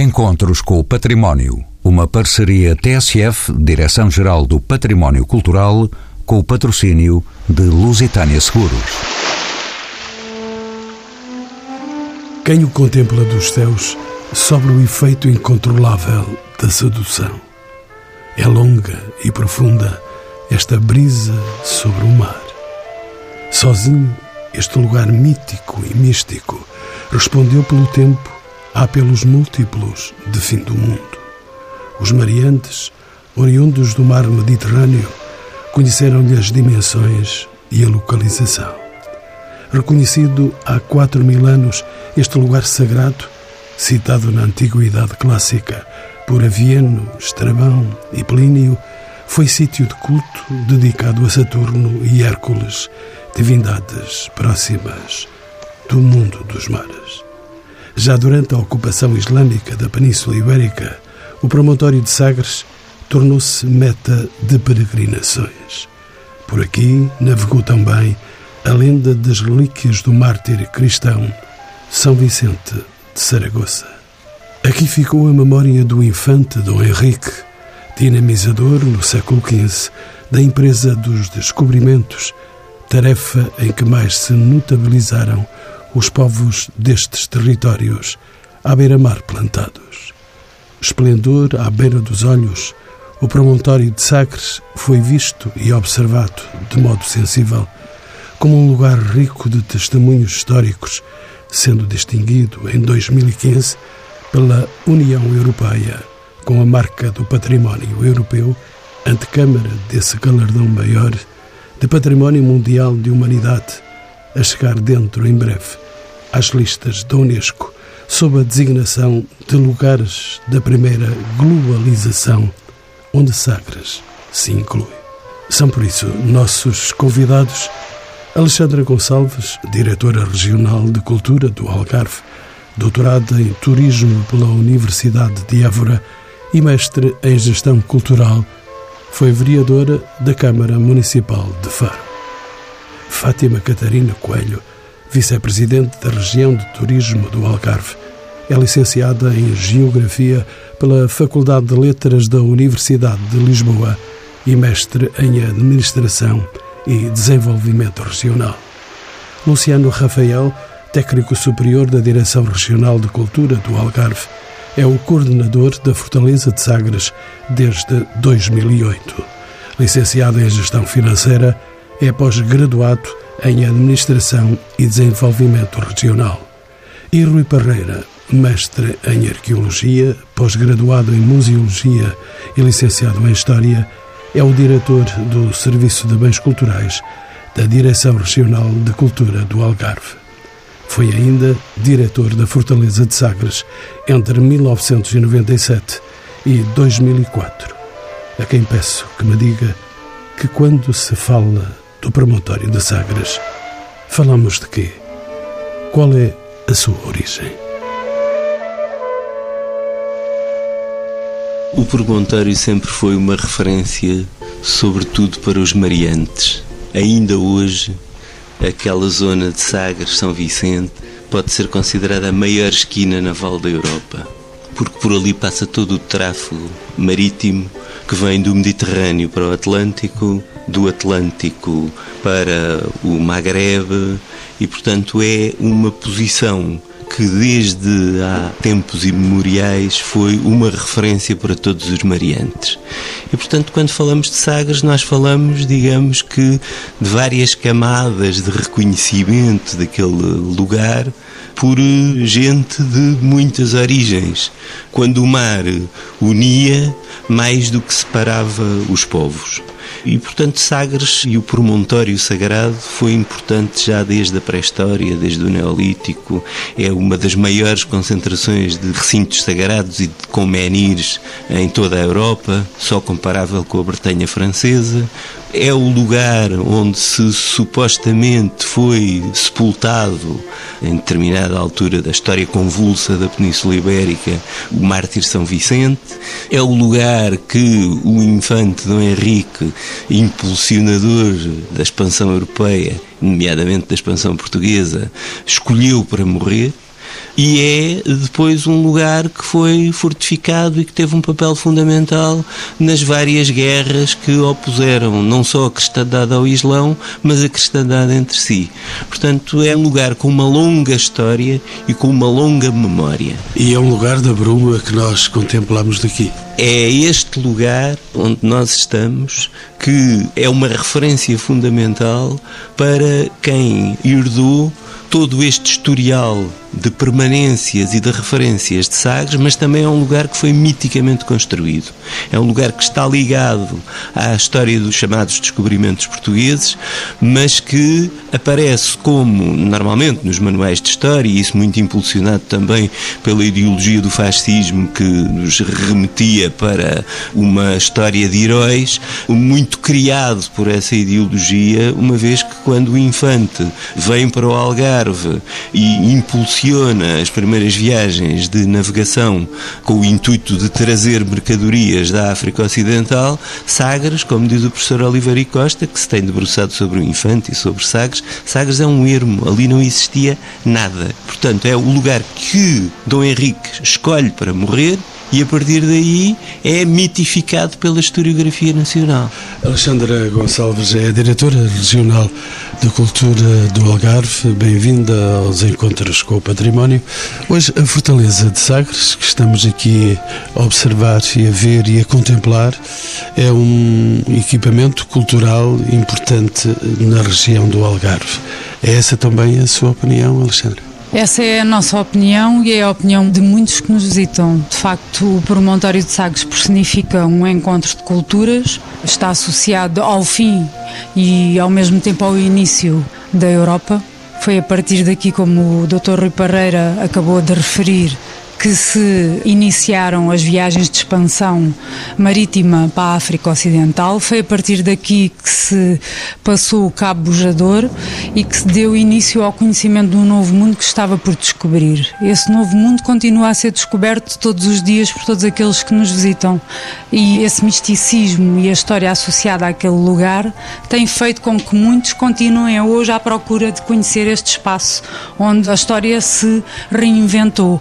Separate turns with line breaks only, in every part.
Encontros com o Património. Uma parceria TSF, Direção-Geral do Património Cultural, com o patrocínio de Lusitânia Seguros.
Quem o contempla dos céus sobre o efeito incontrolável da sedução. É longa e profunda esta brisa sobre o mar. Sozinho, este lugar mítico e místico respondeu pelo tempo a apelos múltiplos de fim do mundo. Os mariantes, oriundos do mar Mediterrâneo, conheceram-lhe as dimensões e a localização. Reconhecido há quatro mil anos, este lugar sagrado, citado na Antiguidade Clássica por Avieno, Estrabão e Plínio, foi sítio de culto dedicado a Saturno e Hércules, divindades próximas do mundo dos mares. Já durante a ocupação islâmica da Península Ibérica, o promontório de Sagres tornou-se meta de peregrinações. Por aqui navegou também a lenda das relíquias do mártir cristão São Vicente de Saragoça. Aqui ficou a memória do infante Dom Henrique, dinamizador no século XV da empresa dos descobrimentos, tarefa em que mais se notabilizaram os povos destes territórios à beira-mar plantados. Esplendor à beira dos olhos, o promontório de Sagres foi visto e observado de modo sensível como um lugar rico de testemunhos históricos, sendo distinguido em 2015 pela União Europeia com a marca do Património Europeu, antecâmara desse galardão maior de Património Mundial de Humanidade a chegar dentro em breve às listas da Unesco sob a designação de lugares da primeira globalização, onde Sagres se inclui. São por isso nossos convidados Alexandra Gonçalves, diretora regional de Cultura do Algarve, doutorada em Turismo pela Universidade de Évora e mestre em Gestão Cultural, foi vereadora da Câmara Municipal de Faro. Fátima Catarina Coelho, vice-presidente da região de turismo do Algarve. É licenciada em Geografia pela Faculdade de Letras da Universidade de Lisboa e mestre em Administração e Desenvolvimento Regional. Luciano Rafael, técnico superior da Direção Regional de Cultura do Algarve, é o coordenador da Fortaleza de Sagres desde 2008. Licenciado em Gestão Financeira, é pós-graduado em Administração e Desenvolvimento Regional. E Rui Parreira, mestre em Arqueologia, pós-graduado em Museologia e licenciado em História, é o diretor do Serviço de Bens Culturais da Direção Regional de Cultura do Algarve. Foi ainda diretor da Fortaleza de Sagres entre 1997 e 2004. A quem peço que me diga que quando se fala do promontório de Sagres, falamos de quê? Qual é a sua origem?
O promontório sempre foi uma referência, sobretudo para os mariantes. Ainda hoje, aquela zona de Sagres, São Vicente, pode ser considerada a maior esquina naval da Europa, porque por ali passa todo o tráfego marítimo que vem do Mediterrâneo para o Atlântico, do Atlântico para o Maghreb e, portanto, é uma posição que desde há tempos imemoriais foi uma referência para todos os mariantes. E, portanto, quando falamos de Sagres, nós falamos, digamos que, de várias camadas de reconhecimento daquele lugar por gente de muitas origens, quando o mar unia mais do que separava os povos. E, portanto, Sagres e o promontório sagrado foi importante já desde a pré-história, desde o Neolítico. É uma das maiores concentrações de recintos sagrados e de comenires em toda a Europa, só comparável com a Bretanha francesa é o lugar onde se supostamente foi sepultado, em determinada altura da história convulsa da Península Ibérica, o mártir São Vicente. É o lugar que o infante Dom Henrique, impulsionador da expansão europeia, nomeadamente da expansão portuguesa, escolheu para morrer e é depois um lugar que foi fortificado e que teve um papel fundamental nas várias guerras que opuseram não só a cristandade ao Islão, mas a cristandade entre si. Portanto, é um lugar com uma longa história e com uma longa memória.
E é um lugar da bruma que nós contemplamos daqui.
É este lugar onde nós estamos que é uma referência fundamental para quem herdou todo este historial de permanências e de referências de Sagres, mas também é um lugar que foi miticamente construído. É um lugar que está ligado à história dos chamados descobrimentos portugueses, mas que aparece como, normalmente, nos manuais de história, e isso muito impulsionado também pela ideologia do fascismo que nos remetia para uma história de heróis, muito criado por essa ideologia, uma vez que quando o infante vem para o Algarve e impulsiona as primeiras viagens de navegação com o intuito de trazer mercadorias da África Ocidental, Sagres, como diz o professor Oliveira Costa, que se tem debruçado sobre o infante e sobre Sagres, Sagres é um ermo, ali não existia nada. Portanto, é o lugar que Dom Henrique escolhe para morrer e a partir daí é mitificado pela historiografia nacional.
Alexandra Gonçalves é a diretora regional de Cultura do Algarve. Bem-vinda aos Encontros com o Património. Hoje, a Fortaleza de Sagres, que estamos aqui a observar e a ver e a contemplar, é um equipamento cultural importante na região do Algarve. É essa também a sua opinião, Alexandra?
Essa é a nossa opinião e é a opinião de muitos que nos visitam. De facto, o Promontório de Sagres personifica um encontro de culturas, está associado ao fim e ao mesmo tempo ao início da Europa. Foi a partir daqui, como o Dr. Rui Parreira acabou de referir, que se iniciaram as viagens de expansão marítima para a África Ocidental. Foi a partir daqui que se passou o Cabo Bujador e que se deu início ao conhecimento de um novo mundo que estava por descobrir. Esse novo mundo continua a ser descoberto todos os dias por todos aqueles que nos visitam. E esse misticismo e a história associada àquele lugar tem feito com que muitos continuem hoje à procura de conhecer este espaço onde a história se reinventou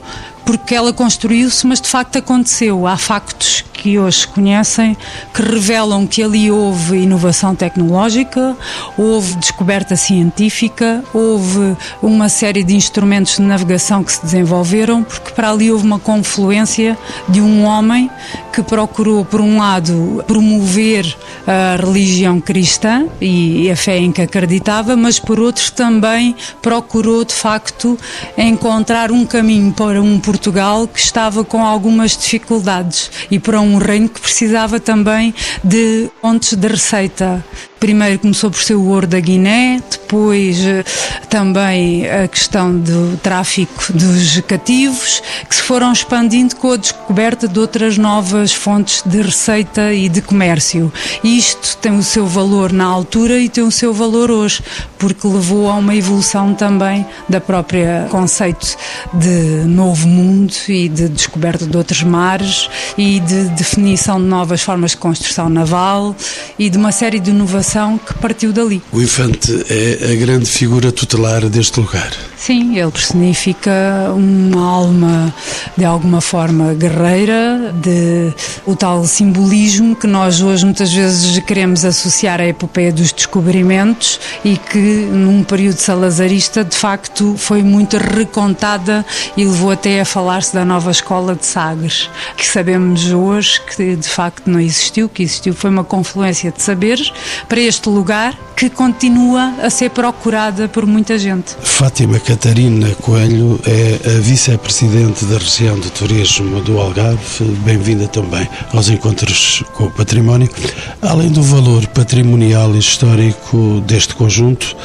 porque ela construiu-se, mas de facto aconteceu. Há factos que hoje conhecem, que revelam que ali houve inovação tecnológica, houve descoberta científica, houve uma série de instrumentos de navegação que se desenvolveram, porque para ali houve uma confluência de um homem que procurou, por um lado, promover a religião cristã e a fé em que acreditava, mas por outro também procurou, de facto, encontrar um caminho para um Portugal que estava com algumas dificuldades e para um reino que precisava também de fontes de receita. Primeiro começou por ser o ouro da Guiné, depois eh, também a questão do tráfico dos cativos, que se foram expandindo com a descoberta de outras novas fontes de receita e de comércio. Isto tem o seu valor na altura e tem o seu valor hoje, porque levou a uma evolução também da própria conceito de novo mundo e de descoberta de outros mares e de definição de novas formas de construção naval e de uma série de inovações que partiu dali.
O infante é a grande figura tutelar deste lugar.
Sim, ele personifica uma alma de alguma forma guerreira, de o tal simbolismo que nós hoje muitas vezes queremos associar à epopeia dos descobrimentos e que num período salazarista de facto foi muito recontada e levou até a falar-se da nova escola de Sagres, que sabemos hoje que de facto não existiu, que existiu foi uma confluência de saberes para este lugar que continua a ser procurada por muita gente.
Fátima Catarina Coelho é a vice-presidente da região de turismo do Algarve. Bem-vinda também aos encontros com o património. Além do valor patrimonial e histórico deste conjunto,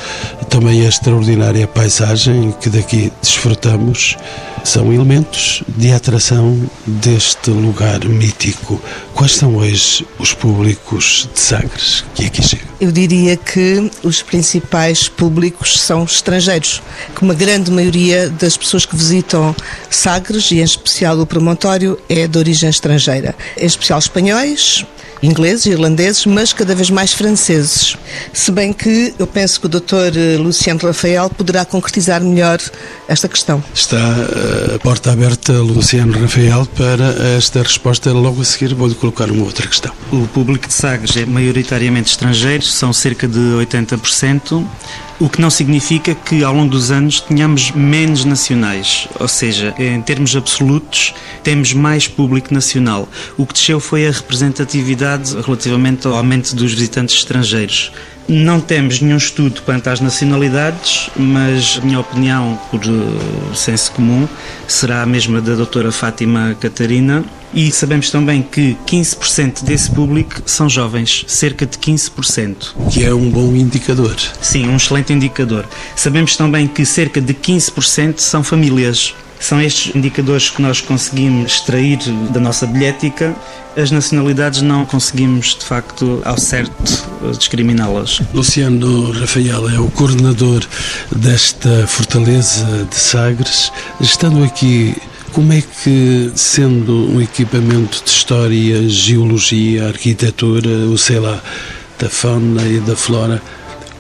também a extraordinária paisagem que daqui desfrutamos são elementos de atração deste lugar mítico. Quais são hoje os públicos de Sagres que aqui chegam?
Eu diria que os principais públicos são estrangeiros, que uma grande maioria das pessoas que visitam Sagres, e em especial o promontório, é de origem estrangeira. Em especial espanhóis, ingleses, irlandeses, mas cada vez mais franceses. Se bem que eu penso que o Dr. Eh, Luciano Rafael poderá concretizar melhor esta questão.
Está eh, a porta aberta, Luciano Rafael, para esta resposta. Logo a seguir vou-lhe colocar uma outra questão.
O público de Sagres é maioritariamente estrangeiro, são cerca de 80% o que não significa que ao longo dos anos tenhamos menos nacionais, ou seja, em termos absolutos, temos mais público nacional. O que desceu foi a representatividade relativamente ao aumento dos visitantes estrangeiros. Não temos nenhum estudo quanto às nacionalidades, mas a minha opinião, por uh, senso comum, será a mesma da doutora Fátima Catarina. E sabemos também que 15% desse público são jovens, cerca de 15%.
Que é um bom indicador.
Sim, um excelente indicador. Sabemos também que cerca de 15% são famílias. São estes indicadores que nós conseguimos extrair da nossa bilhética. As nacionalidades não conseguimos, de facto, ao certo, discriminá-las.
Luciano Rafael é o coordenador desta Fortaleza de Sagres. Estando aqui como é que, sendo um equipamento de história, geologia, arquitetura, ou sei lá, da fauna e da flora,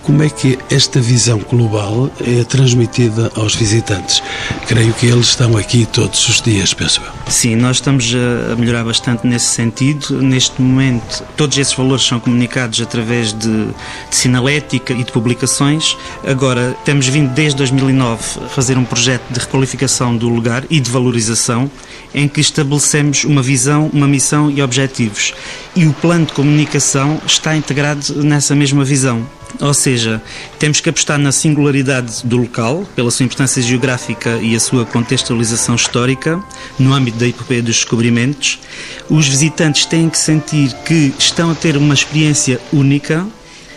como é que esta visão global é transmitida aos visitantes? Creio que eles estão aqui todos os dias, penso eu.
Sim, nós estamos a melhorar bastante nesse sentido. Neste momento, todos esses valores são comunicados através de, de sinalética e de publicações. Agora, temos vindo desde 2009 a fazer um projeto de requalificação do lugar e de valorização, em que estabelecemos uma visão, uma missão e objetivos. E o plano de comunicação está integrado nessa mesma visão. Ou seja, temos que apostar na singularidade do local, pela sua importância geográfica e a sua contextualização histórica, no âmbito da epopeia dos descobrimentos. Os visitantes têm que sentir que estão a ter uma experiência única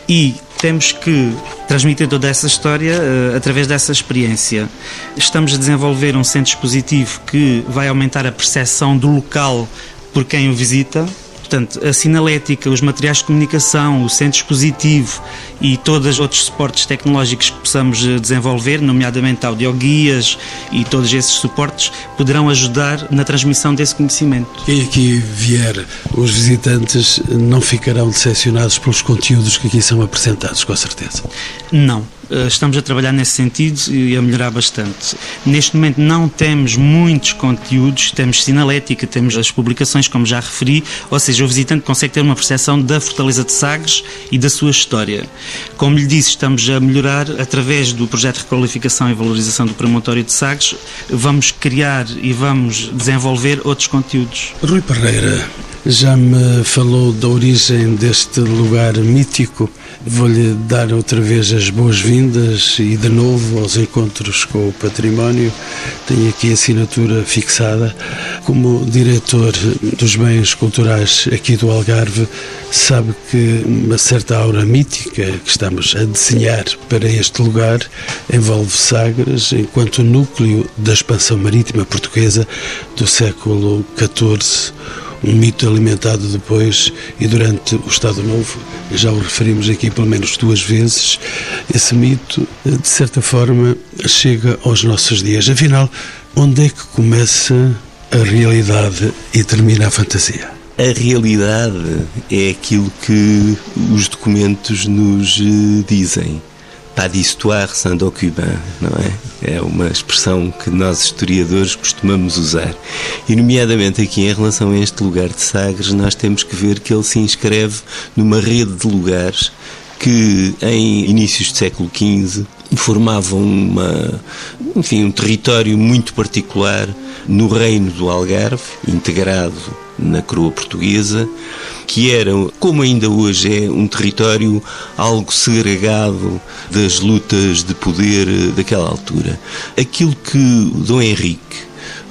e temos que transmitir toda essa história uh, através dessa experiência. Estamos a desenvolver um centro expositivo que vai aumentar a percepção do local por quem o visita Portanto, a sinalética, os materiais de comunicação, o centro expositivo e todos os outros suportes tecnológicos que possamos eh, desenvolver, nomeadamente audioguias e todos esses suportes, poderão ajudar na transmissão desse conhecimento.
Quem aqui vier, os visitantes não ficarão decepcionados pelos conteúdos que aqui são apresentados, com certeza?
Não estamos a trabalhar nesse sentido e a melhorar bastante. Neste momento não temos muitos conteúdos, temos sinalética, temos as publicações, como já referi, ou seja, o visitante consegue ter uma percepção da Fortaleza de Sagres e da sua história. Como lhe disse, estamos a melhorar através do projeto de requalificação e valorização do promontório de Sagres, vamos criar e vamos desenvolver outros conteúdos.
Rui Pereira, já me falou da origem deste lugar mítico. Vou-lhe dar outra vez as boas-vindas e de novo aos encontros com o património. Tenho aqui a assinatura fixada. Como diretor dos bens culturais aqui do Algarve, sabe que uma certa aura mítica que estamos a desenhar para este lugar envolve Sagres enquanto núcleo da expansão marítima portuguesa do século XIV um mito alimentado depois e durante o Estado Novo, já o referimos aqui pelo menos duas vezes, esse mito, de certa forma, chega aos nossos dias. Afinal, onde é que começa a realidade e termina a fantasia?
A realidade é aquilo que os documentos nos eh, dizem pas d'histoire sans document, não é? É uma expressão que nós historiadores costumamos usar. E, nomeadamente aqui em relação a este lugar de Sagres, nós temos que ver que ele se inscreve numa rede de lugares que em inícios do século XV formavam uma, enfim, um território muito particular no reino do Algarve, integrado na coroa portuguesa, que era, como ainda hoje é, um território algo segregado das lutas de poder daquela altura. Aquilo que Dom Henrique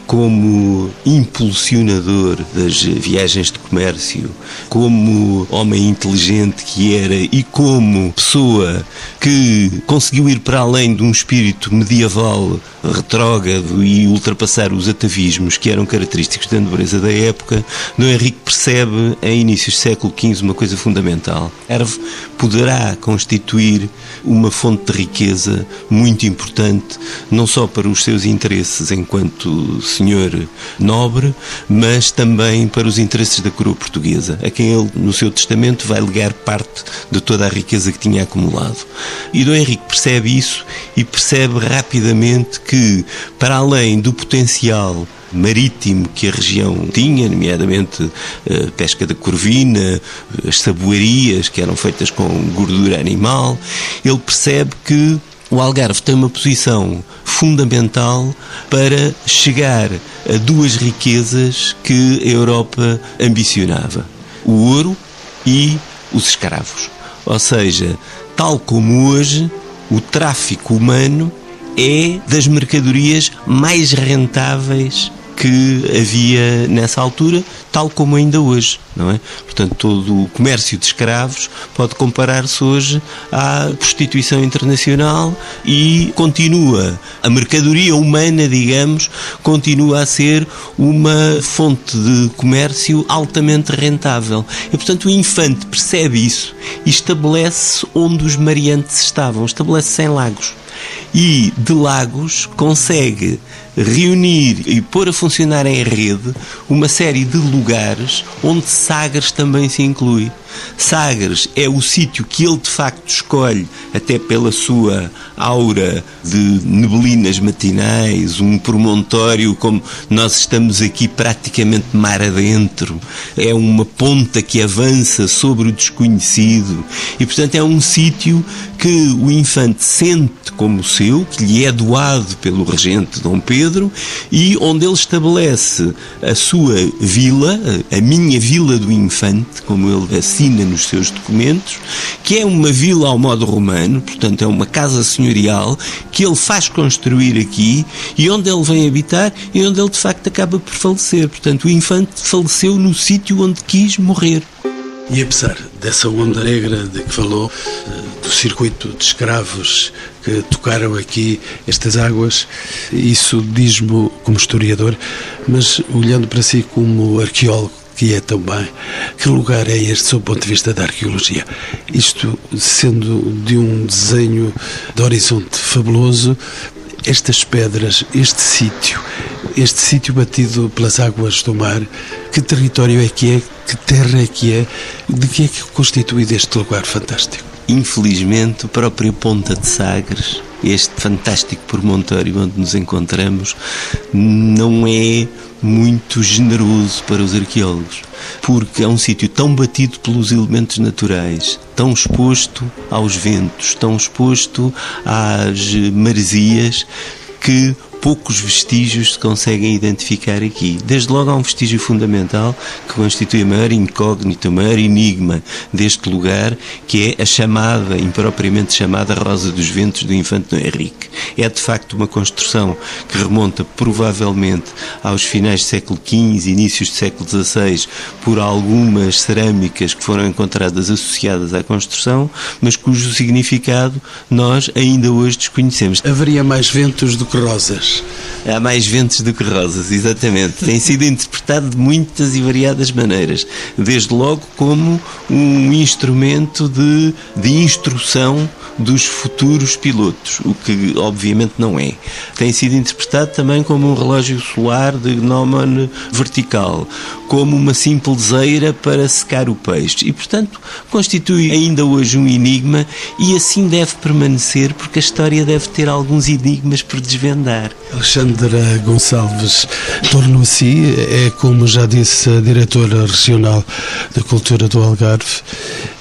como impulsionador das viagens de comércio, como homem inteligente que era e como pessoa que conseguiu ir para além de um espírito medieval retrógrado e ultrapassar os atavismos que eram característicos da nobreza da época, Dom Henrique percebe em inícios do século XV uma coisa fundamental. Erve poderá constituir uma fonte de riqueza muito importante, não só para os seus interesses enquanto senhor nobre, mas também para os interesses da coroa portuguesa, a quem ele, no seu testamento, vai legar parte de toda a riqueza que tinha acumulado. E Dom Henrique percebe isso e percebe rapidamente que, para além do potencial marítimo que a região tinha, nomeadamente a eh, pesca da corvina, as saboarias que eram feitas com gordura animal, ele percebe que o Algarve tem uma posição fundamental para chegar a duas riquezas que a Europa ambicionava: o ouro e os escravos. Ou seja, tal como hoje, o tráfico humano é das mercadorias mais rentáveis que havia nessa altura, tal como ainda hoje, não é? Portanto, todo o comércio de escravos pode comparar-se hoje à prostituição internacional e continua a mercadoria humana, digamos, continua a ser uma fonte de comércio altamente rentável. E portanto, o infante percebe isso e estabelece onde os mariantes estavam, estabelece-se em Lagos e de Lagos consegue reunir e pôr a funcionar em rede uma série de lugares onde Sagres também se inclui. Sagres é o sítio que ele de facto escolhe, até pela sua aura de neblinas matinais, um promontório como nós estamos aqui praticamente mar adentro. É uma ponta que avança sobre o desconhecido e, portanto, é um sítio que o infante sente como seu, que lhe é doado pelo regente Dom Pedro e onde ele estabelece a sua vila, a minha vila do infante, como ele assina nos seus documentos, que é uma vila ao modo romano, portanto é uma casa senhorial que ele faz construir aqui e onde ele vem habitar e onde ele de facto acaba por falecer. Portanto, o infante faleceu no sítio onde quis morrer.
E apesar dessa onda negra de que falou, eh, do circuito de escravos que tocaram aqui estas águas, isso diz-me como historiador, mas olhando para si como arqueólogo, que é também que lugar é este sob o ponto de vista da arqueologia. Isto sendo de um desenho de horizonte fabuloso, estas pedras, este sítio, este sítio batido pelas águas do mar, que território é que é, que terra é que é, de que é que é constituído este lugar fantástico?
Infelizmente, o próprio Ponta de Sagres, este fantástico promontório onde nos encontramos, não é muito generoso para os arqueólogos, porque é um sítio tão batido pelos elementos naturais, tão exposto aos ventos, tão exposto às maresias, que poucos vestígios se conseguem identificar aqui. Desde logo há um vestígio fundamental que constitui a maior incógnita, o maior enigma deste lugar, que é a chamada, impropriamente chamada Rosa dos Ventos do Infante Dom Henrique. É de facto uma construção que remonta provavelmente aos finais do século XV, inícios do século XVI, por algumas cerâmicas que foram encontradas associadas à construção, mas cujo significado nós ainda hoje desconhecemos.
Haveria mais ventos do que rosas.
Há mais ventos do que rosas, exatamente. Tem sido interpretado de muitas e variadas maneiras. Desde logo como um instrumento de, de instrução dos futuros pilotos, o que obviamente não é. Tem sido interpretado também como um relógio solar de gnómon vertical, como uma simpleseira para secar o peixe e, portanto, constitui ainda hoje um enigma e assim deve permanecer porque a história deve ter alguns enigmas por desvendar.
Alexandra Gonçalves, tornou-se, é como já disse a diretora regional da Cultura do Algarve,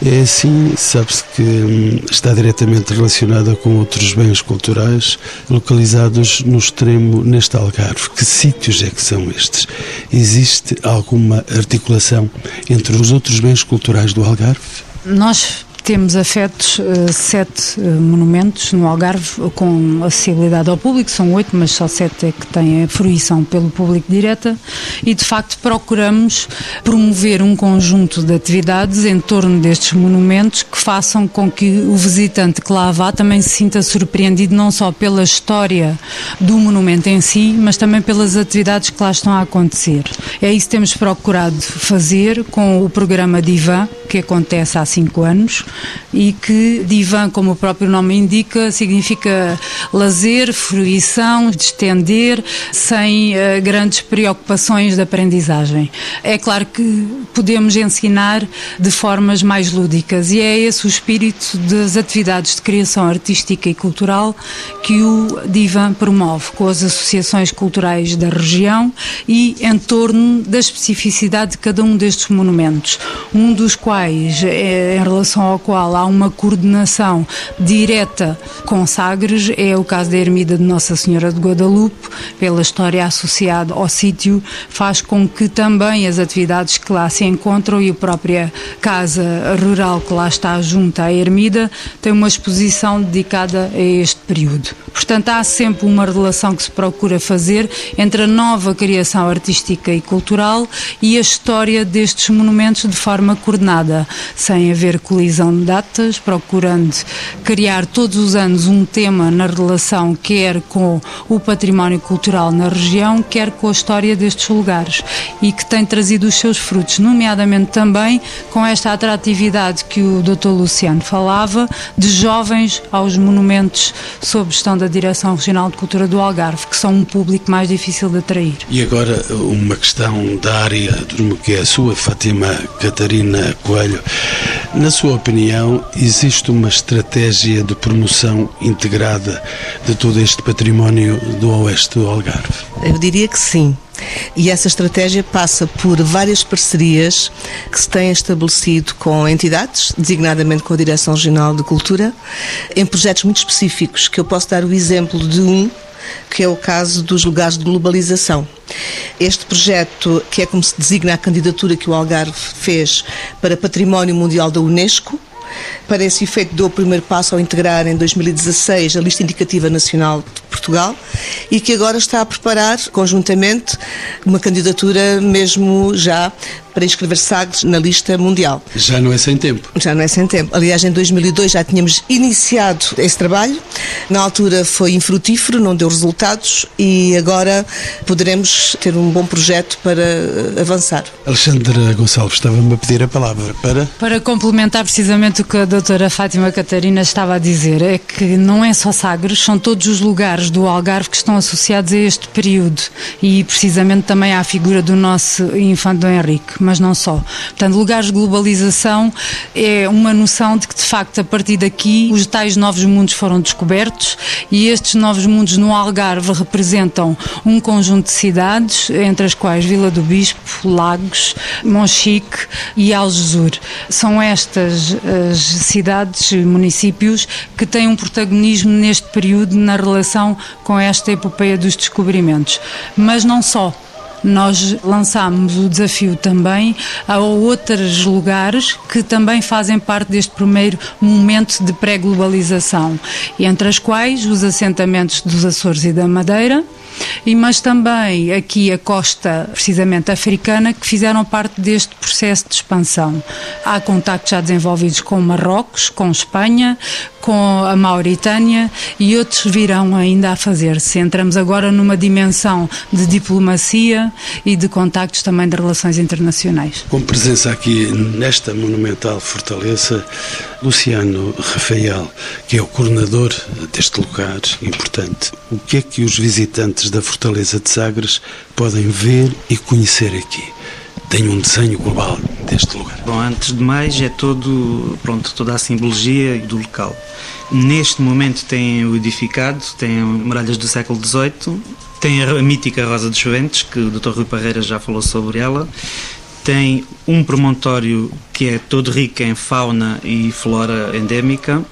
é assim, sabe-se que hum, está diretamente relacionada com outros bens culturais localizados no extremo neste Algarve. Que sítios é que são estes? Existe alguma articulação entre os outros bens culturais do Algarve?
Nós temos afetos uh, sete uh, monumentos no Algarve com acessibilidade ao público, são oito, mas só sete é que têm a fruição pelo público direta e de facto procuramos promover um conjunto de atividades em torno destes monumentos que façam com que o visitante que lá vá também se sinta surpreendido não só pela história do monumento em si, mas também pelas atividades que lá estão a acontecer. É isso que temos procurado fazer com o programa Divan, que acontece há cinco anos, e que divan, como o próprio nome indica, significa lazer, fruição, distender, sem uh, grandes preocupações de aprendizagem. É claro que podemos ensinar de formas mais lúdicas e é esse o espírito das atividades de criação artística e cultural que o Divan promove com as associações culturais da região e em torno da especificidade de cada um destes monumentos, um dos quais, é, em relação ao qual há uma coordenação direta com Sagres, é o caso da Ermida de Nossa Senhora de Guadalupe, pela história associada ao sítio, faz com que também as atividades que lá se encontram e a própria casa rural que lá está junto à Ermida tem uma exposição dedicada a este período. Portanto, há sempre uma relação que se procura fazer entre a nova criação artística e cultural e a história destes monumentos de forma coordenada, sem haver colisão datas, procurando criar todos os anos um tema na relação quer com o património cultural na região, quer com a história destes lugares e que tem trazido os seus frutos, nomeadamente também com esta atratividade que o Dr. Luciano falava, de jovens aos monumentos sob gestão da Direção Regional de Cultura do Algarve, que são um público mais difícil de atrair.
E agora uma questão da área que é a sua, Fátima Catarina Coelho. Na sua opinião, existe uma estratégia de promoção integrada de todo este património do Oeste do Algarve?
Eu diria que sim. E essa estratégia passa por várias parcerias que se têm estabelecido com entidades, designadamente com a Direção Regional de Cultura, em projetos muito específicos, que eu posso dar o exemplo de um que é o caso dos lugares de globalização. Este projeto, que é como se designa a candidatura que o Algarve fez para Património Mundial da Unesco, para esse efeito deu o primeiro passo ao integrar em 2016 a lista indicativa nacional de Portugal e que agora está a preparar conjuntamente uma candidatura mesmo já para inscrever Sagres na lista mundial.
Já não é sem tempo.
Já não é sem tempo. Aliás, em 2002 já tínhamos iniciado esse trabalho. Na altura foi infrutífero, não deu resultados e agora poderemos ter um bom projeto para avançar.
Alexandra Gonçalves, estava-me a pedir a palavra para...
Para complementar precisamente o que a doutora Fátima Catarina estava a dizer, é que não é só Sagres, são todos os lugares do Algarve que estão associados a este período e precisamente também à figura do nosso infante Dom Henrique mas não só. Portanto, lugares de globalização é uma noção de que, de facto, a partir daqui, os tais novos mundos foram descobertos e estes novos mundos no Algarve representam um conjunto de cidades, entre as quais Vila do Bispo, Lagos, Monchique e Algesur. São estas cidades, municípios, que têm um protagonismo neste período na relação com esta epopeia dos descobrimentos. Mas não só nós lançámos o desafio também a outros lugares que também fazem parte deste primeiro momento de pré-globalização, entre as quais os assentamentos dos Açores e da Madeira, e mas também aqui a costa precisamente africana que fizeram parte deste processo de expansão. Há contactos já desenvolvidos com Marrocos, com Espanha, com a Mauritânia e outros virão ainda a fazer-se. Entramos agora numa dimensão de diplomacia e de contactos também de relações internacionais.
Com presença aqui nesta monumental fortaleza, Luciano Rafael, que é o coordenador deste lugar importante, o que é que os visitantes da Fortaleza de Sagres podem ver e conhecer aqui? Tem um desenho global deste lugar.
Bom, antes de mais é todo, pronto, toda a simbologia do local. Neste momento tem o edificado, tem muralhas do século XVIII, tem a mítica Rosa dos Juventus, que o Dr. Rui Parreira já falou sobre ela, tem um promontório que é todo rico em fauna e flora endémica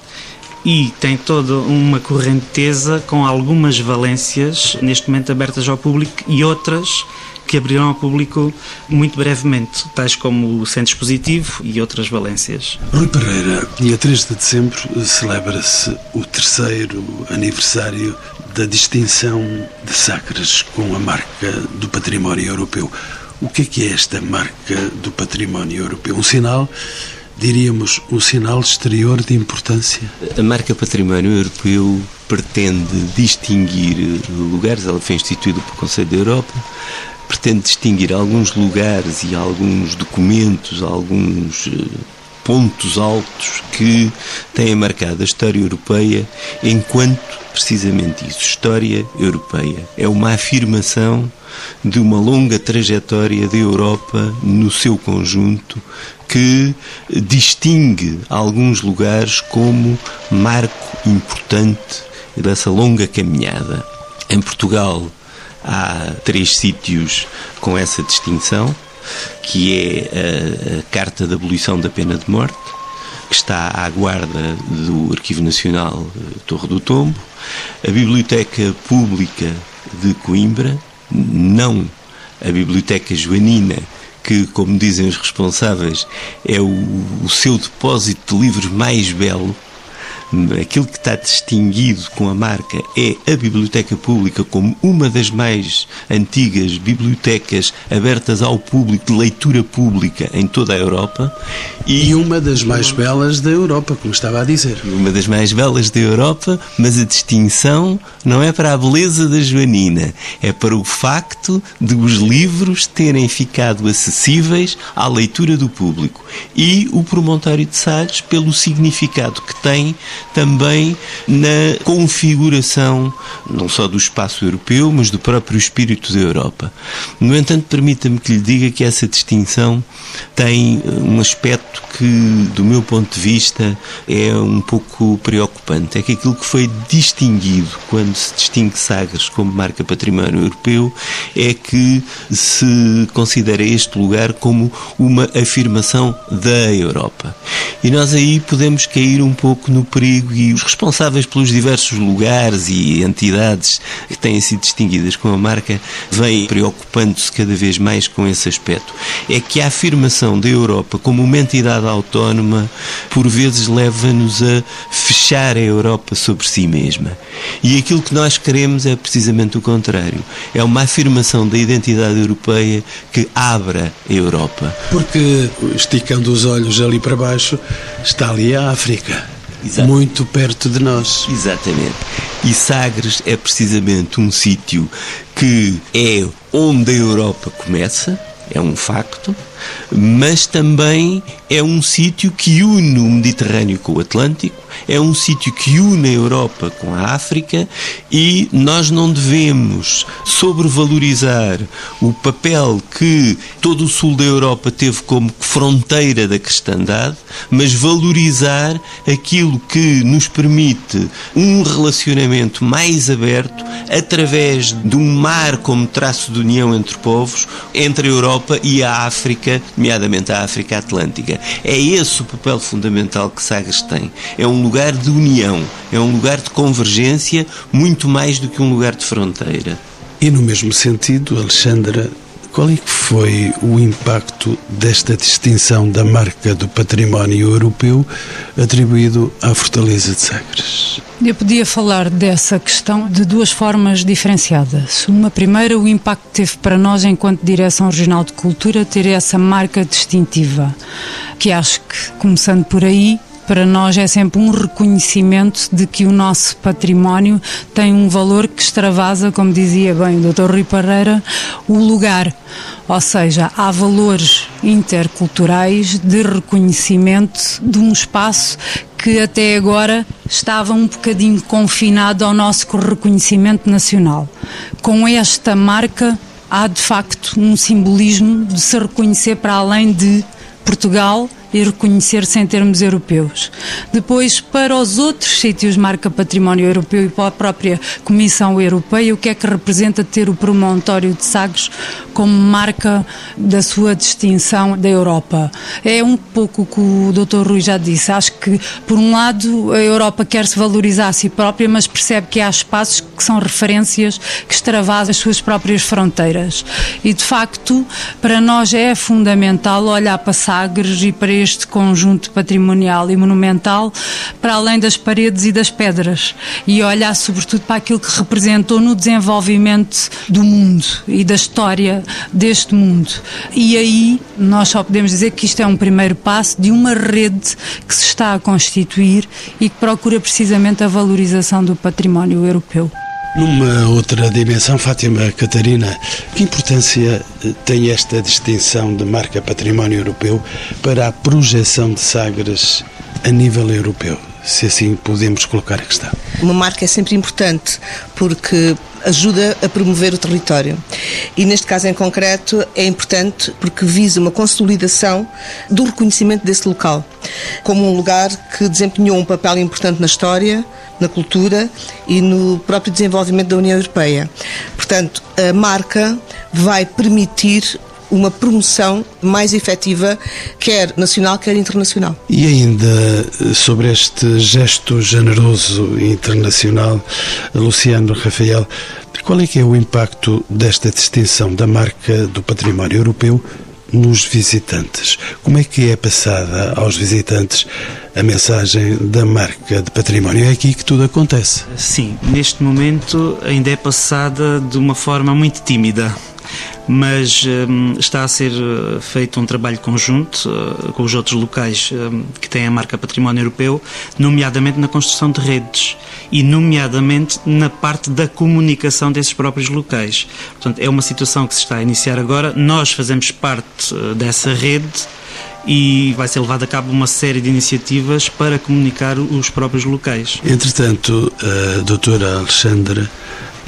e tem toda uma correnteza com algumas valências neste momento abertas ao público e outras que abrirão ao público muito brevemente, tais como o Centro Expositivo e outras valências.
Rui Pereira, dia 3 de dezembro celebra-se o terceiro aniversário da distinção de Sagres com a marca do património europeu. O que é que é esta marca do património europeu? Um sinal diríamos, um sinal exterior de importância?
A marca Património Europeu pretende distinguir lugares, ela foi instituída pelo Conselho da Europa, pretende distinguir alguns lugares e alguns documentos, alguns eh, pontos altos que têm marcado a história europeia enquanto precisamente isso, história europeia. É uma afirmação de uma longa trajetória da Europa no seu conjunto que distingue alguns lugares como marco importante dessa longa caminhada. Em Portugal há três sítios com essa distinção, que é a, Carta de Abolição da Pena de Morte, que está à guarda do Arquivo Nacional eh, Torre do Tombo, a Biblioteca Pública de Coimbra, não a Biblioteca Joanina, que, como dizem os responsáveis, é o, o seu depósito de livros mais belo, aquilo que está distinguido com a marca é a biblioteca pública como uma das mais antigas bibliotecas abertas ao público, de leitura pública em toda a Europa.
E, e uma das mais belas da Europa, como estava a dizer.
Uma das mais belas da Europa, mas a distinção não é para a beleza da Joanina, é para o facto de os livros terem ficado acessíveis à leitura do público. E o Promontório de Sagres, pelo significado que tem também na configuração não só do espaço europeu, mas do próprio espírito da Europa. No entanto, permita-me que lhe diga que essa distinção tem um aspecto que, do meu ponto de vista, é um pouco preocupante. É que aquilo que foi distinguido quando se distingue Sagres como marca património europeu é que se considera este lugar como uma afirmação da Europa. E nós aí podemos cair um pouco no perigo e os responsáveis pelos diversos lugares e entidades que têm sido distinguidas com a marca vêm preocupando-se cada vez mais com esse aspecto. É que a afirmação da Europa como uma entidade autónoma por vezes leva-nos a fechar a Europa sobre si mesma. E aquilo que nós queremos é precisamente o contrário. É uma afirmação da identidade europeia que abra a Europa.
Porque, esticando os olhos ali para baixo, está ali a África. Exato. muito perto de nós.
Exatamente. E Sagres é precisamente um sítio que é onde a Europa começa, é um facto, mas também é um sítio que une o Mediterrâneo com o Atlântico, é um sítio que une a Europa com a África e nós não devemos sobrevalorizar o papel que todo o sul da Europa teve como fronteira da cristandade, mas valorizar aquilo que nos permite um relacionamento mais aberto através de um mar como traço de união entre povos, entre a Europa e a África, nomeadamente a África Atlântica. É esse o papel fundamental que Sagres tem. É um lugar de união, é um lugar de convergência, muito mais do que um lugar de fronteira.
E no mesmo sentido, Alexandra, qual é que foi o impacto desta distinção da marca do património europeu atribuído à Fortaleza de Sagres?
Eu podia falar dessa questão de duas formas diferenciadas. Uma primeira, o impacto que teve para nós, enquanto Direção Regional de Cultura, ter essa marca distintiva, que acho que, começando por aí, para nós é sempre um reconhecimento de que o nosso património tem um valor que extravasa, como dizia bem o Dr. Rui Parreira, o lugar. Ou seja, há valores interculturais de reconhecimento de um espaço que até agora estava um bocadinho confinado ao nosso reconhecimento nacional. Com esta marca, há de facto um simbolismo de se reconhecer para além de Portugal e reconhecer-se em termos europeus. Depois, para os outros sítios marca património europeu e para a própria Comissão Europeia, o que é que representa ter o promontório de Sagres como marca da sua distinção da Europa? É um pouco o que o Dr. Rui já disse. Acho que, por um lado, a Europa quer se valorizar a si própria, mas percebe que há espaços que são referências que extravasam as suas próprias fronteiras. E, de facto, para nós é fundamental olhar para Sagres e para este conjunto patrimonial e monumental para além das paredes e das pedras e olhar sobretudo para aquilo que representou no desenvolvimento do mundo e da história deste mundo. E aí nós só podemos dizer que isto é um primeiro passo de uma rede que se está a constituir e que procura precisamente a valorização do património europeu.
Numa outra dimensão, Fátima Catarina, que importância eh, tem esta distinção de marca património europeu para a projeção de Sagres a nível europeu? Se assim podemos colocar a questão.
Uma marca é sempre importante porque ajuda a promover o território. E neste caso em concreto é importante porque visa uma consolidação do reconhecimento desse local como um lugar que desempenhou um papel importante na história, na cultura e no próprio desenvolvimento da União Europeia. Portanto, a marca vai permitir uma promoção mais efetiva, quer nacional, quer internacional.
E ainda eh, sobre este gesto generoso internacional, Luciano Rafael, qual é que é o impacto desta distinção da marca do património europeu nos visitantes? Como é que é passada aos visitantes a mensagem da marca de património? É aqui que tudo acontece.
Sim, neste momento ainda é passada de uma forma muito tímida mas um, está a ser uh, feito um trabalho conjunto uh, com os outros locais um, que têm a marca Património Europeu, nomeadamente na construção de redes e, nomeadamente, na parte da comunicação desses próprios locais. Portanto, é uma situação que se está a iniciar agora. Nós fazemos parte uh, dessa rede e vai ser levada a cabo uma série de iniciativas para comunicar os próprios locais.
Entretanto, a doutora Alexandra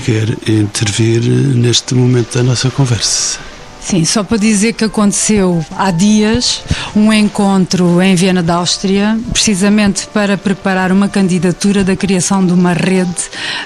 quer intervir neste momento da nossa conversa.
Sim, só para dizer que aconteceu há dias um encontro em Viena da Áustria, precisamente para preparar uma candidatura da criação de uma rede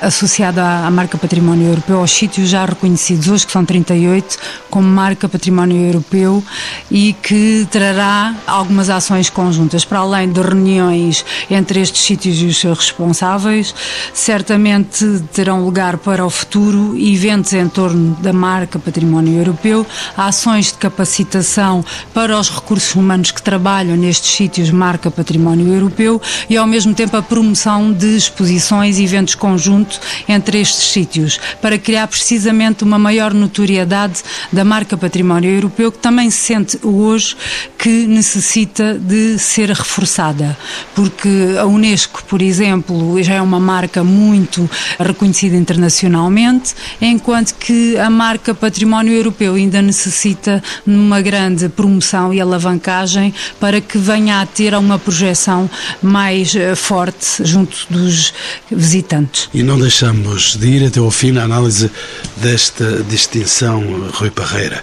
associada à marca Património Europeu aos sítios já reconhecidos. Hoje, que são 38, como marca Património Europeu e que trará algumas ações conjuntas, para além de reuniões entre estes sítios e os seus responsáveis, certamente terão lugar para o futuro eventos em torno da marca Património Europeu ações de capacitação para os recursos humanos que trabalham nestes sítios marca património europeu e ao mesmo tempo a promoção de exposições e eventos conjuntos entre estes sítios para criar precisamente uma maior notoriedade da marca património europeu que também se sente hoje que necessita de ser reforçada. Porque a Unesco, por exemplo, já é uma marca muito reconhecida internacionalmente, enquanto que a marca património europeu ainda necessita necessita numa grande promoção e alavancagem para que venha a ter uma projeção mais eh, forte junto dos visitantes.
E não deixamos de ir até ao fim na análise desta distinção, Rui Parreira.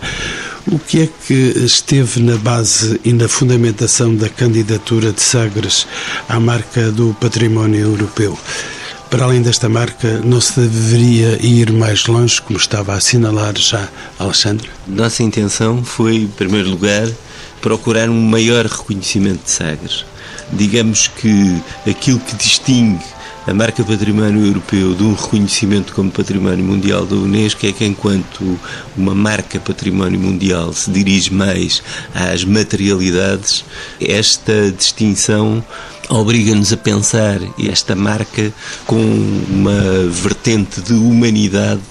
O que é que esteve na base e na fundamentação da candidatura de Sagres à marca do património europeu? Para além desta marca, não se deveria ir mais longe, como estava a assinalar já Alexandre?
Nossa intenção foi, em primeiro lugar, procurar um maior reconhecimento de Sagres. Digamos que aquilo que distingue a marca Património Europeu de um reconhecimento como Património Mundial da Unesco é que, enquanto uma marca Património Mundial se dirige mais às materialidades, esta distinção obriga-nos a pensar esta marca com uma vertente de humanidade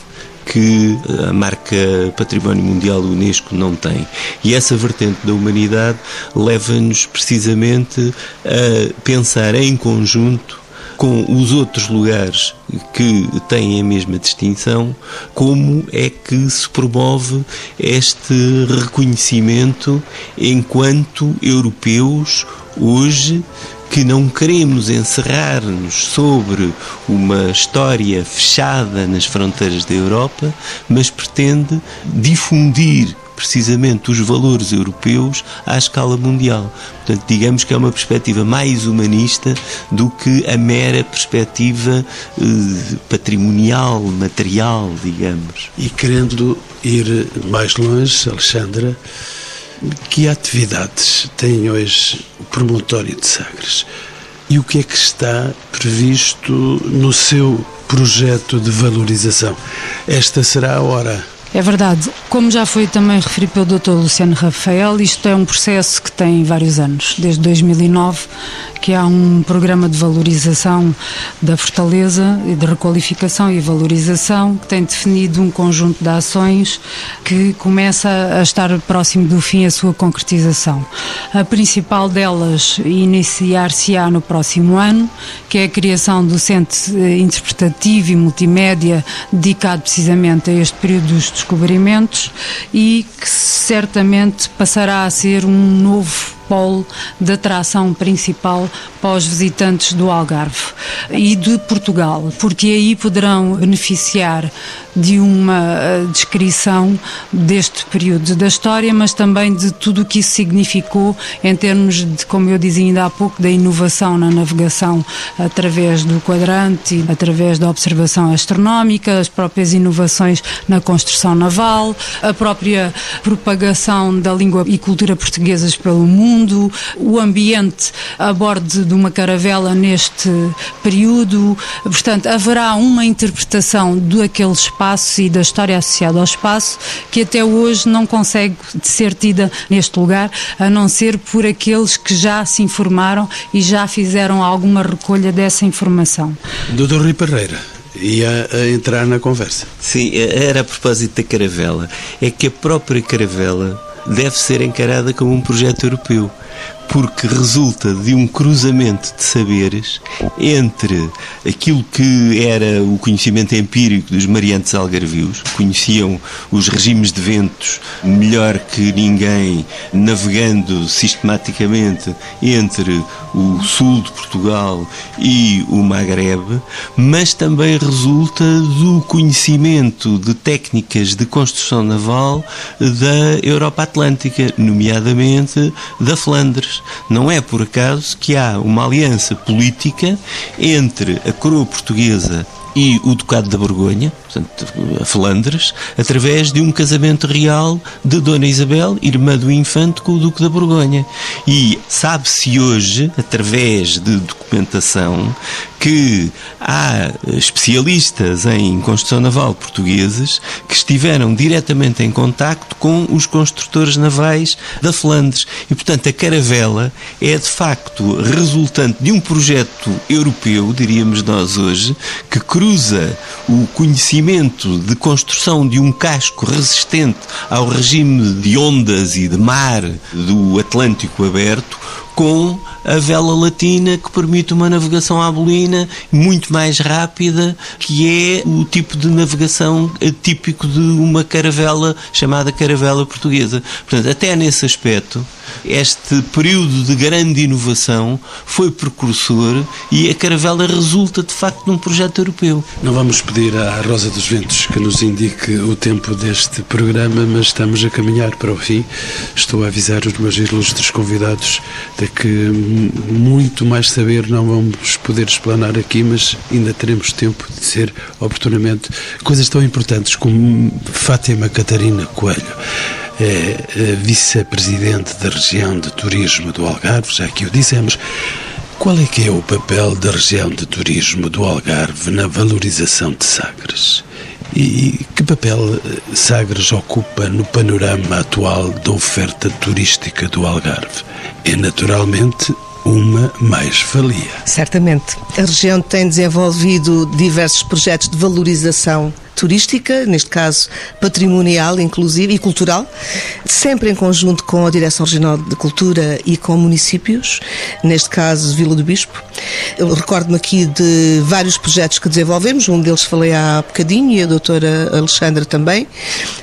que a marca Património Mundial Unesco não tem. E essa vertente da humanidade leva-nos precisamente a pensar em conjunto com os outros lugares que têm a mesma distinção, como é que se promove este reconhecimento enquanto europeus hoje que não queremos encerrar-nos sobre uma história fechada nas fronteiras da Europa, mas pretende difundir precisamente os valores europeus à escala mundial. Portanto, digamos que é uma perspectiva mais humanista do que a mera perspectiva eh, patrimonial, material, digamos.
E querendo ir mais longe, Alexandra, que atividades tem hoje o promontório de Sagres? E o que é que está previsto no seu projeto de valorização? Esta será a hora.
É verdade. Como já foi também referido pelo Dr. Luciano Rafael, isto é um processo que tem vários anos, desde 2009, que há um programa de valorização da fortaleza e de requalificação e valorização que tem definido um conjunto de ações que começa a estar próximo do fim a sua concretização. A principal delas iniciar-se-á no próximo ano, que é a criação do Centro Interpretativo e Multimédia dedicado precisamente a este período dos descobrimentos e que certamente passará a ser um novo polo de atração principal para os visitantes do Algarve e de Portugal, porque aí poderão beneficiar de uma eh, descrição deste período da história, mas também de tudo o que isso significou em termos de, como eu dizia ainda há pouco, da inovação na navegação através do quadrante, através da observação astronómica, as próprias inovações na construção naval, a própria propagação da língua e cultura portuguesas pelo mundo mundo, o ambiente a bordo de uma caravela neste período. Portanto, haverá uma interpretação daquele espaço e da história associada ao espaço que até hoje não consegue ser tida neste lugar, a não ser por aqueles que já se informaram e já fizeram alguma recolha dessa informação.
Doutor Rui Pereira, ia entrar na conversa.
Sim, era a propósito da caravela. É que a própria caravela deve ser encarada como um projeto europeu porque resulta de um cruzamento de saberes entre aquilo que era o conhecimento empírico dos mariantes algarvios, conheciam os regimes de ventos melhor que ninguém, navegando sistematicamente entre o sul de Portugal e o Maghreb, mas também resulta do conhecimento de técnicas de construção naval da Europa Atlântica, nomeadamente da Flandres. Não é por acaso que há uma aliança política entre a coroa portuguesa e o Ducado da Borgonha, portanto, a Flandres, através de um casamento real de Dona Isabel, irmã do infante, com o Duque da Borgonha. E sabe-se hoje, através de documentação, que há especialistas em construção naval portugueses que estiveram diretamente em contacto com os construtores navais da Flandres. E, portanto, a caravela é de facto resultante de um projeto europeu, diríamos nós hoje, que cruza o conhecimento de construção de um casco resistente ao regime de ondas e de mar do Atlântico aberto com a vela latina que permite uma navegação à bolina muito mais rápida, que é o tipo de navegação típico de uma caravela chamada caravela portuguesa. Portanto, até nesse aspecto, este período de grande inovação foi precursor e a caravela resulta de facto num projeto europeu.
Não vamos pedir à Rosa dos Ventos que nos indique o tempo deste programa, mas estamos a caminhar para o fim. Estou a avisar os meus ilustres convidados que muito mais saber não vamos poder explanar aqui, mas ainda teremos tempo de dizer oportunamente coisas tão importantes como Fátima Catarina Coelho é vice-presidente da região de turismo do Algarve, já que o dissemos. Qual é que é o papel da região de turismo do Algarve na valorização de Sagres? E que papel eh, Sagres ocupa no panorama atual da oferta turística do Algarve? É naturalmente uma mais-valia.
Certamente. A região tem desenvolvido diversos projetos de valorização turística, neste caso patrimonial, inclusive, e cultural, sempre em conjunto com a Direção Regional de Cultura e com municípios, neste caso Vila do Bispo. Eu recordo-me aqui de vários projetos que desenvolvemos, um deles falei há bocadinho e a doutora Alexandra também,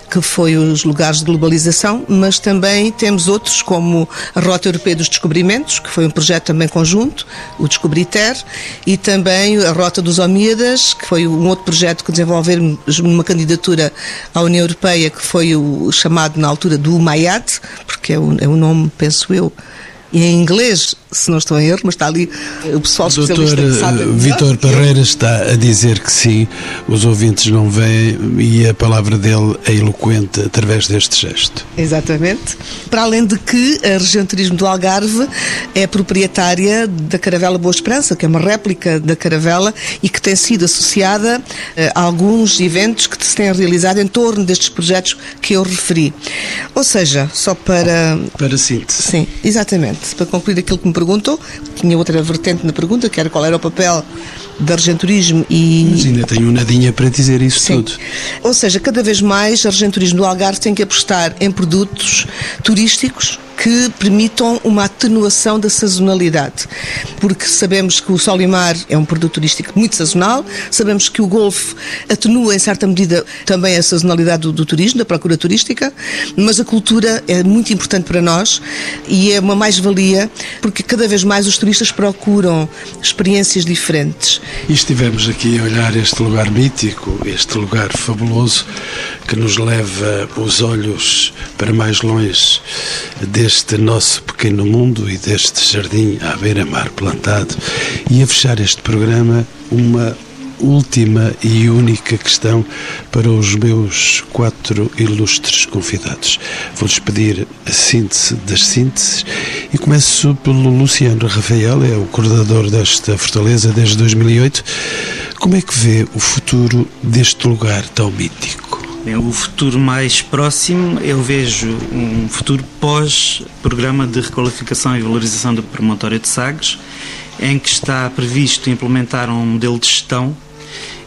que foi os lugares de globalização, mas também temos outros como a Rota Europeia dos Descobrimentos, que foi um projeto também conjunto, o Descobriter, e também a Rota dos Omíadas, que foi um outro projeto que desenvolvemos numa candidatura à União Europeia, que foi o chamado na altura do MAIAT, porque é o, é o nome, penso eu, e em inglês, se não estou em erro, mas está ali o pessoal especialista
Doutor, que sabe. Vitor Parreira está a dizer que sim, os ouvintes não veem e a palavra dele é eloquente através deste gesto.
Exatamente. Para além de que a região turismo do Algarve é proprietária da Caravela Boa Esperança, que é uma réplica da Caravela e que tem sido associada eh, a alguns eventos que se têm realizado em torno destes projetos que eu referi. Ou seja, só para.
Para síntese.
Sim, exatamente. Para concluir aquilo que me perguntou, tinha outra vertente na pergunta, que era qual era o papel de argenturismo e...
Mas ainda tenho um nadinha para dizer isso
Sim.
tudo.
Ou seja, cada vez mais a argenturismo do Algarve tem que apostar em produtos turísticos que permitam uma atenuação da sazonalidade. Porque sabemos que o sol e mar é um produto turístico muito sazonal, sabemos que o Golfo atenua, em certa medida, também a sazonalidade do, do turismo, da procura turística, mas a cultura é muito importante para nós e é uma mais-valia porque cada vez mais os turistas procuram experiências diferentes.
E estivemos aqui a olhar este lugar mítico, este lugar fabuloso que nos leva os olhos para mais longe deste nosso pequeno mundo e deste jardim à beira-mar plantado. E a fechar este programa, uma última e única questão para os meus quatro ilustres convidados. Vou-lhes pedir a síntese das sínteses e começo pelo Luciano Rafael, é o coordenador desta fortaleza desde 2008. Como é que vê o futuro deste lugar tão mítico?
Bem, o futuro mais próximo, eu vejo um futuro pós-programa de requalificação e valorização do promontório de Sagres, em que está previsto implementar um modelo de gestão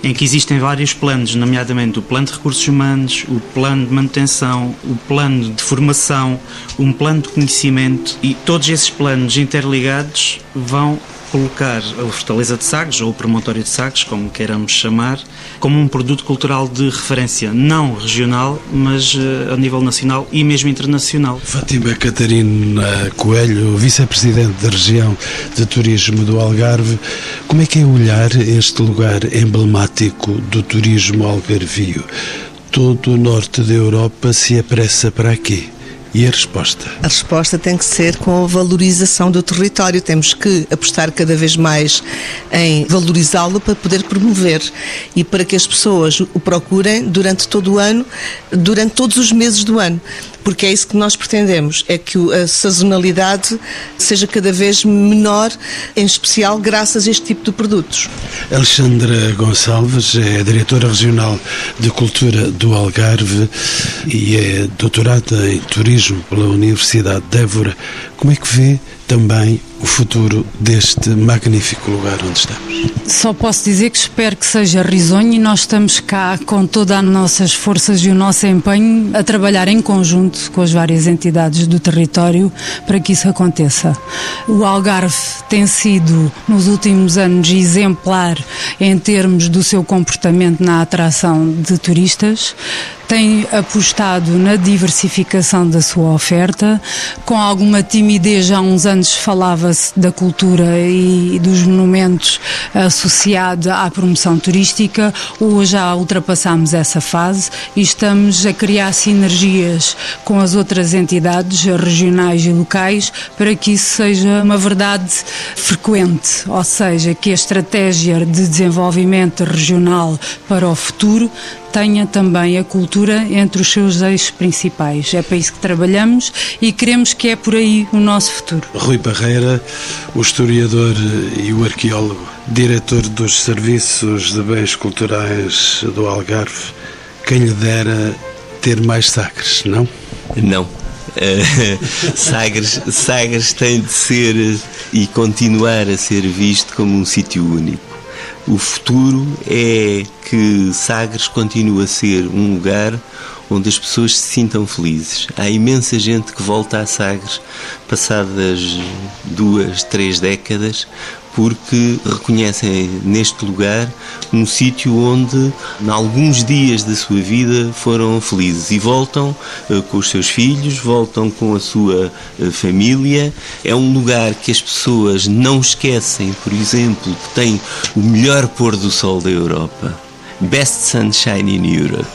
em que existem vários planos, nomeadamente o plano de recursos humanos, o plano de manutenção, o plano de formação, um plano de conhecimento e todos esses planos interligados vão colocar a Fortaleza de Sagres, ou o Promontório de Sagres, como queiramos chamar, como um produto cultural de referência, não regional, mas uh, a nível nacional e mesmo internacional.
Fátima Catarina Coelho, vice-presidente da região de turismo do Algarve, como é que é olhar este lugar emblemático do turismo algarvio? Todo o norte da Europa se apressa para aqui. E a resposta?
A resposta tem que ser com a valorização do território. Temos que apostar cada vez mais em valorizá-lo para poder promover e para que as pessoas o procurem durante todo o ano, durante todos os meses do ano. Porque é isso que nós pretendemos, é que a sazonalidade seja cada vez menor, em especial graças a este tipo de produtos.
Alexandra Gonçalves é diretora regional de cultura do Algarve e é doutorada em turismo pela Universidade de Évora. Como é que vê também o futuro deste magnífico lugar onde estamos?
Só posso dizer que espero que seja risonho e nós estamos cá com todas as nossas forças e o nosso empenho a trabalhar em conjunto com as várias entidades do território para que isso aconteça. O Algarve tem sido, nos últimos anos, exemplar em termos do seu comportamento na atração de turistas tem apostado na diversificação da sua oferta, com alguma timidez há uns anos falava-se da cultura e dos monumentos associados à promoção turística, hoje já ultrapassamos essa fase e estamos a criar sinergias com as outras entidades regionais e locais para que isso seja uma verdade frequente, ou seja, que a estratégia de desenvolvimento regional para o futuro tenha também a cultura entre os seus eixos principais. É para isso que trabalhamos e queremos que é por aí o nosso futuro.
Rui Barreira, o historiador e o arqueólogo, diretor dos Serviços de Bens Culturais do Algarve, quem lhe dera ter mais Sagres, não?
Não. Uh, Sagres, Sagres tem de ser e continuar a ser visto como um sítio único. O futuro é que Sagres continue a ser um lugar onde as pessoas se sintam felizes. Há imensa gente que volta a Sagres passadas duas, três décadas porque reconhecem neste lugar um sítio onde, em alguns dias da sua vida, foram felizes e voltam uh, com os seus filhos, voltam com a sua uh, família. É um lugar que as pessoas não esquecem, por exemplo, que tem o melhor pôr do sol da Europa. Best Sunshine in Europe.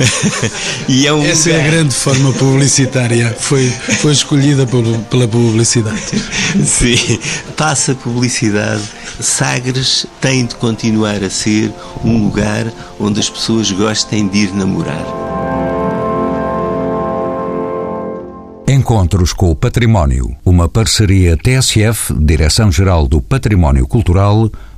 e é um Essa lugar... é a grande forma publicitária, foi, foi escolhida pela publicidade.
Sim, passa publicidade. Sagres tem de continuar a ser um lugar onde as pessoas gostem de ir namorar.
Encontros com o Património, uma parceria TSF, Direção-Geral do Património Cultural,